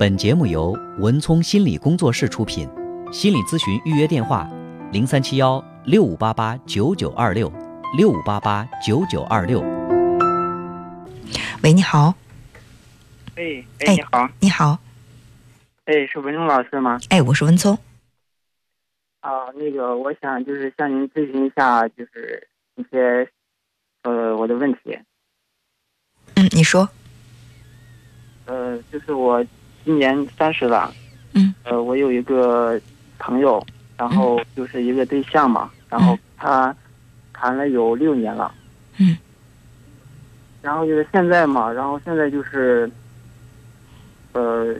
本节目由文聪心理工作室出品，心理咨询预约电话：零三七幺六五八八九九二六六五八八九九二六。喂，你好，哎哎哎，你好，你好，哎，是文聪老师吗？哎，我是文聪，啊，那个，我想就是向您咨询一下，就是一些呃我的问题。嗯，你说，呃，就是我今年三十了，嗯，呃，我有一个朋友，然后就是一个对象嘛，然后他谈了有六年了，嗯，然后就是现在嘛，然后现在就是，呃，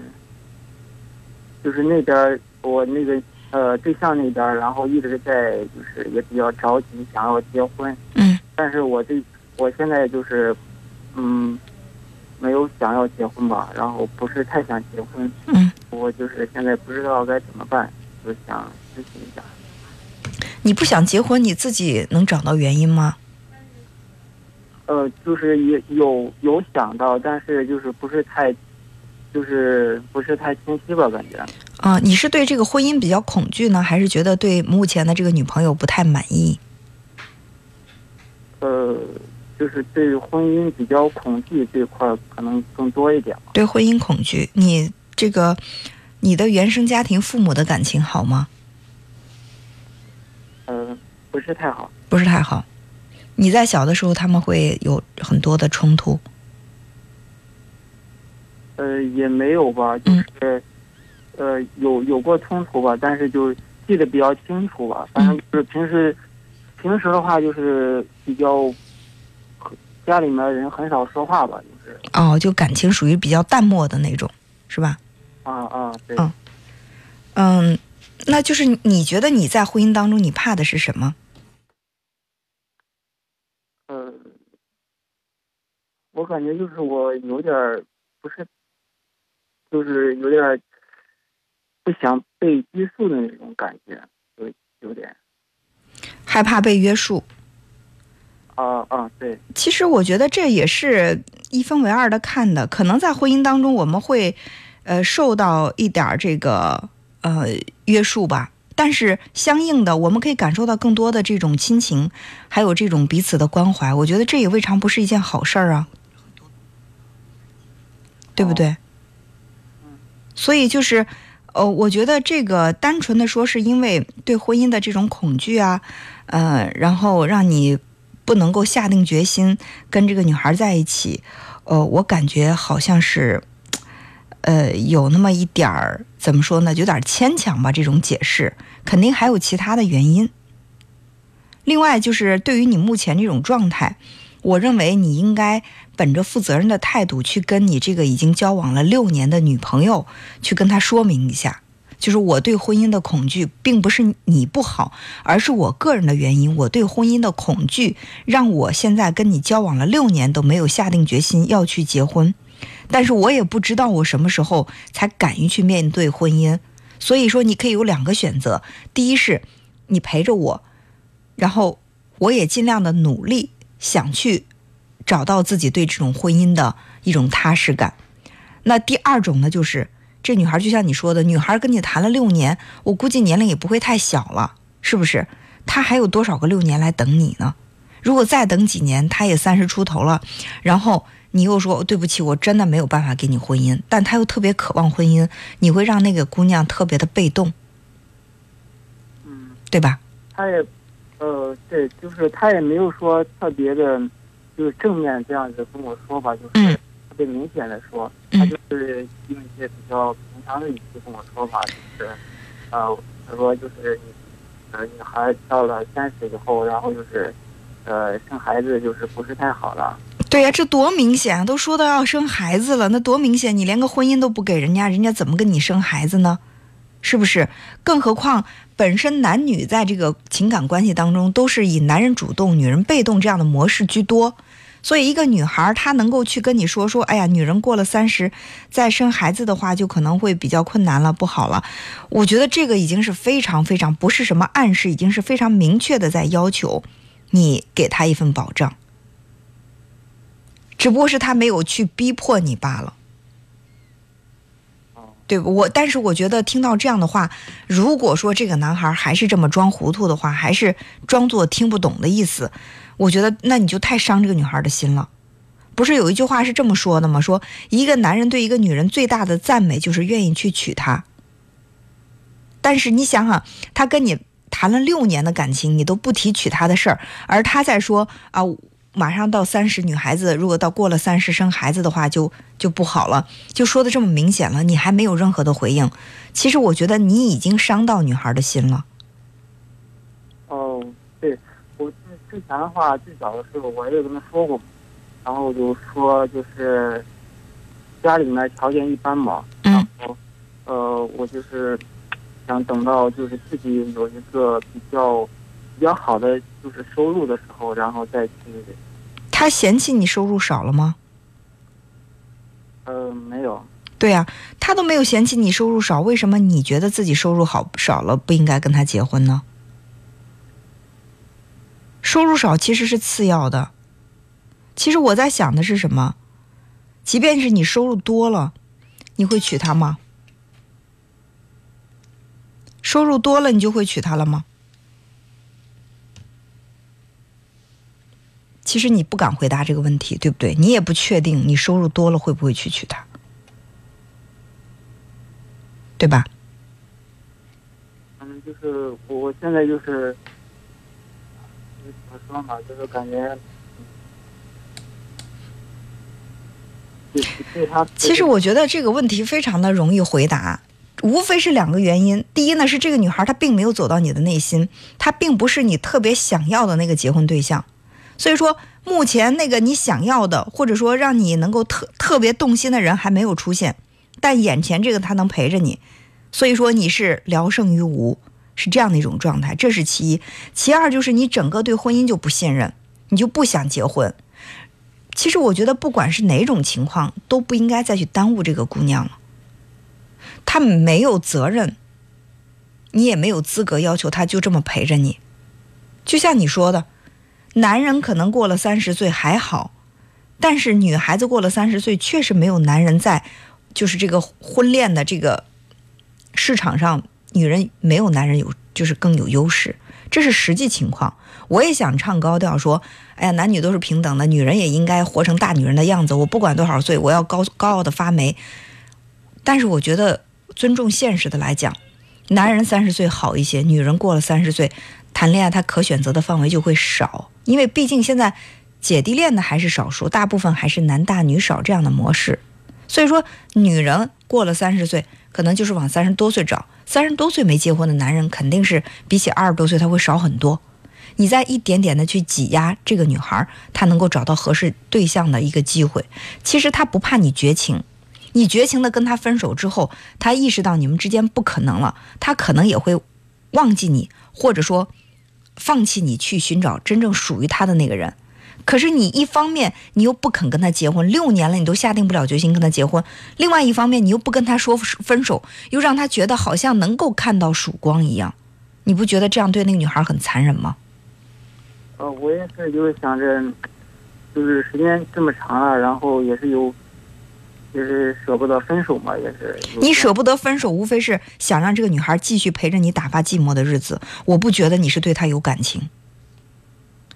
就是那边我那个呃对象那边，然后一直在就是也比较着急想要结婚，嗯。但是我这我现在就是，嗯，没有想要结婚吧，然后不是太想结婚，嗯，我就是现在不知道该怎么办，就想咨询一下。你不想结婚，你自己能找到原因吗？呃，就是也有有想到，但是就是不是太，就是不是太清晰吧，感觉。啊、你是对这个婚姻比较恐惧呢，还是觉得对目前的这个女朋友不太满意？呃，就是对婚姻比较恐惧这块儿可能更多一点。对婚姻恐惧，你这个你的原生家庭父母的感情好吗？呃，不是太好。不是太好。你在小的时候，他们会有很多的冲突。呃，也没有吧，就是，呃，有有过冲突吧，但是就记得比较清楚吧。反正就是平时，平时的话就是比较，家里面人很少说话吧，就是哦，就感情属于比较淡漠的那种，是吧？啊啊，对。嗯嗯，那就是你觉得你在婚姻当中，你怕的是什么？呃，我感觉就是我有点儿不是，就是有点儿不想被拘束的那种感觉，有有点害怕被约束。啊啊，对，其实我觉得这也是一分为二的看的，可能在婚姻当中我们会，呃，受到一点儿这个呃约束吧，但是相应的我们可以感受到更多的这种亲情，还有这种彼此的关怀，我觉得这也未尝不是一件好事儿啊，对不对？所以就是，呃，我觉得这个单纯的说是因为对婚姻的这种恐惧啊，呃，然后让你不能够下定决心跟这个女孩在一起，呃，我感觉好像是，呃，有那么一点儿怎么说呢，有点牵强吧。这种解释肯定还有其他的原因。另外就是对于你目前这种状态，我认为你应该本着负责任的态度去跟你这个已经交往了六年的女朋友去跟她说明一下，就是我对婚姻的恐惧，并不是你不好，而是我个人的原因。我对婚姻的恐惧，让我现在跟你交往了六年都没有下定决心要去结婚，但是我也不知道我什么时候才敢于去面对婚姻。所以说，你可以有两个选择：第一是你陪着我，然后我也尽量的努力想去找到自己对这种婚姻的一种踏实感。那第二种呢，就是这女孩就像你说的，女孩跟你谈了六年，我估计年龄也不会太小了，是不是？她还有多少个六年来等你呢？如果再等几年，她也三十出头了，然后你又说对不起，我真的没有办法给你婚姻，但她又特别渴望婚姻，你会让那个姑娘特别的被动，嗯。对吧？她也，呃，对，就是她也没有说特别的，就是正面这样子跟我说吧，就是别明显的说，嗯他就是用一些比较平常的语气跟我说吧，就是，呃，他说就是你，呃，女孩到了三十以后，然后就是，呃，生孩子就是不是太好了，对呀、这多明显啊！都说到要生孩子了，那多明显！你连个婚姻都不给人家，人家怎么跟你生孩子呢？是不是？更何况本身男女在这个情感关系当中都是以男人主动、女人被动这样的模式居多，所以一个女孩她能够去跟你说说，哎呀，女人过了三十再生孩子的话，就可能会比较困难了，不好了。我觉得这个已经是非常非常不是什么暗示，已经是非常明确的在要求你给她一份保障。只不过是他没有去逼迫你罢了。对？我但是我觉得听到这样的话，如果说这个男孩还是这么装糊涂的话，还是装作听不懂的意思，我觉得那你就太伤这个女孩的心了。不是有一句话是这么说的吗？说一个男人对一个女人最大的赞美就是愿意去娶她。但是你想想，他跟你谈了六年的感情，你都不提娶她的事儿，而他在说啊。马上到三十，女孩子如果到过了三十生孩子的话，就就不好了。就说的这么明显了，你还没有任何的回应。其实我觉得你已经伤到女孩的心了。哦，对，我之之前的话，最早的时候我也跟他说过，然后就说就是家里面条件一般嘛，然后呃，我就是想等到就是自己有一个比较。比较好的就是收入的时候，然后再去。他嫌弃你收入少了吗？呃，没有。对呀，他都没有嫌弃你收入少，为什么你觉得自己收入好少了不应该跟他结婚呢？收入少其实是次要的。其实我在想的是什么？即便是你收入多了，你会娶她吗？收入多了，你就会娶她了吗？其实你不敢回答这个问题，对不对？你也不确定你收入多了会不会去娶她，对吧？嗯，就是我现在就是怎么说嘛，就是感觉。其实我觉得这个问题非常的容易回答，无非是两个原因。第一呢，是这个女孩她并没有走到你的内心，她并不是你特别想要的那个结婚对象。所以说，目前那个你想要的，或者说让你能够特特别动心的人还没有出现，但眼前这个他能陪着你，所以说你是聊胜于无，是这样的一种状态，这是其一。其二就是你整个对婚姻就不信任，你就不想结婚。其实我觉得不管是哪种情况，都不应该再去耽误这个姑娘了。她没有责任，你也没有资格要求她就这么陪着你。就像你说的。男人可能过了三十岁还好，但是女孩子过了三十岁确实没有男人在，就是这个婚恋的这个市场上，女人没有男人有就是更有优势，这是实际情况。我也想唱高调说，哎呀，男女都是平等的，女人也应该活成大女人的样子。我不管多少岁，我要高高傲的发霉。但是我觉得尊重现实的来讲，男人三十岁好一些，女人过了三十岁。谈恋爱，他可选择的范围就会少，因为毕竟现在姐弟恋的还是少数，大部分还是男大女少这样的模式。所以说，女人过了三十岁，可能就是往三十多岁找。三十多岁没结婚的男人，肯定是比起二十多岁他会少很多。你再一点点的去挤压这个女孩，她能够找到合适对象的一个机会。其实她不怕你绝情，你绝情的跟他分手之后，他意识到你们之间不可能了，他可能也会忘记你，或者说。放弃你去寻找真正属于他的那个人，可是你一方面你又不肯跟他结婚，六年了你都下定不了决心跟他结婚；另外一方面你又不跟他说分手，又让他觉得好像能够看到曙光一样，你不觉得这样对那个女孩很残忍吗？呃，我也是，就是想着，就是时间这么长了，然后也是有。就是舍不得分手嘛，也是。你舍不得分手，无非是想让这个女孩继续陪着你打发寂寞的日子。我不觉得你是对她有感情。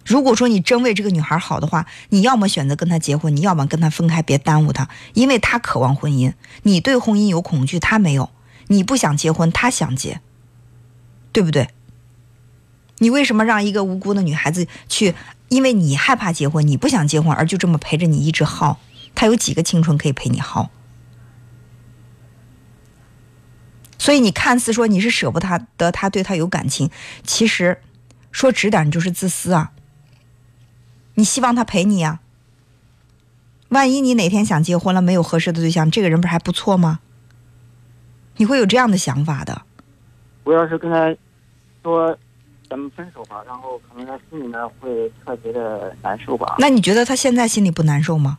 如果说你真为这个女孩好的话，你要么选择跟她结婚，你要么跟她分开，别耽误她，因为她渴望婚姻，你对婚姻有恐惧，她没有。你不想结婚，她想结，对不对？你为什么让一个无辜的女孩子去？因为你害怕结婚，你不想结婚，而就这么陪着你一直耗？他有几个青春可以陪你耗？所以你看似说你是舍不得他，对他有感情，其实说直点，你就是自私啊！你希望他陪你呀？万一你哪天想结婚了，没有合适的对象，这个人不是还不错吗？你会有这样的想法的。我要是跟他说咱们分手吧，然后可能他心里面会特别的难受吧？那你觉得他现在心里不难受吗？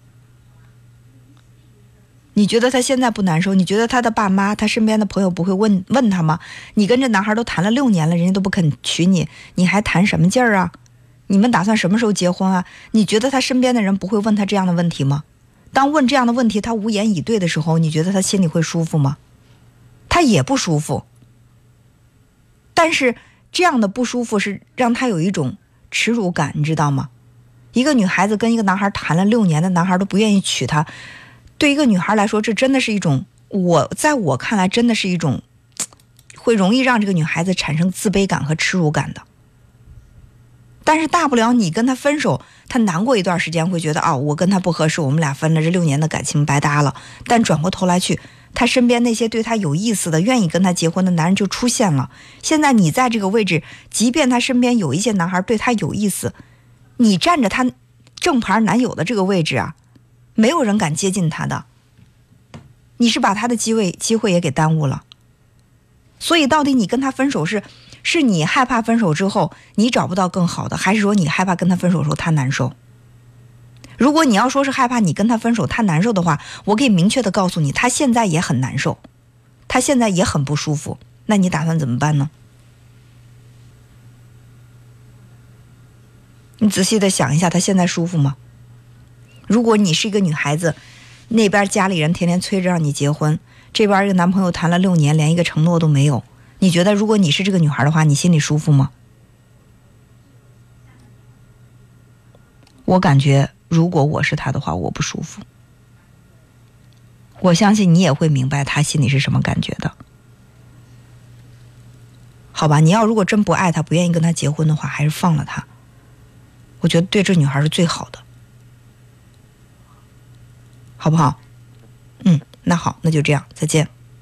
你觉得他现在不难受？你觉得他的爸妈、他身边的朋友不会问问他吗？你跟这男孩都谈了六年了，人家都不肯娶你，你还谈什么劲儿啊？你们打算什么时候结婚啊？你觉得他身边的人不会问他这样的问题吗？当问这样的问题他无言以对的时候，你觉得他心里会舒服吗？他也不舒服。但是这样的不舒服是让他有一种耻辱感，你知道吗？一个女孩子跟一个男孩谈了六年的男孩都不愿意娶她，对一个女孩来说，这真的是一种我在我看来真的是一种会容易让这个女孩子产生自卑感和耻辱感的。但是大不了你跟他分手，他难过一段时间会觉得哦，我跟他不合适，我们俩分了，这六年的感情白搭了。但转过头来去，他身边那些对他有意思的、愿意跟他结婚的男人就出现了。现在你在这个位置，即便他身边有一些男孩对他有意思，你占着他正牌男友的这个位置啊，没有人敢接近他的。你是把他的机会机会也给耽误了。所以到底你跟他分手是？是你害怕分手之后你找不到更好的，还是说你害怕跟他分手的时候他难受？如果你要说是害怕你跟他分手他难受的话，我可以明确的告诉你，他现在也很难受，他现在也很不舒服。那你打算怎么办呢？你仔细的想一下，他现在舒服吗？如果你是一个女孩子，那边家里人天天催着让你结婚，这边一个男朋友谈了六年，连一个承诺都没有。你觉得，如果你是这个女孩的话，你心里舒服吗？我感觉，如果我是他的话，我不舒服。我相信你也会明白他心里是什么感觉的，好吧？你要如果真不爱他，不愿意跟他结婚的话，还是放了他。我觉得对这女孩是最好的，好不好？嗯，那好，那就这样，再见。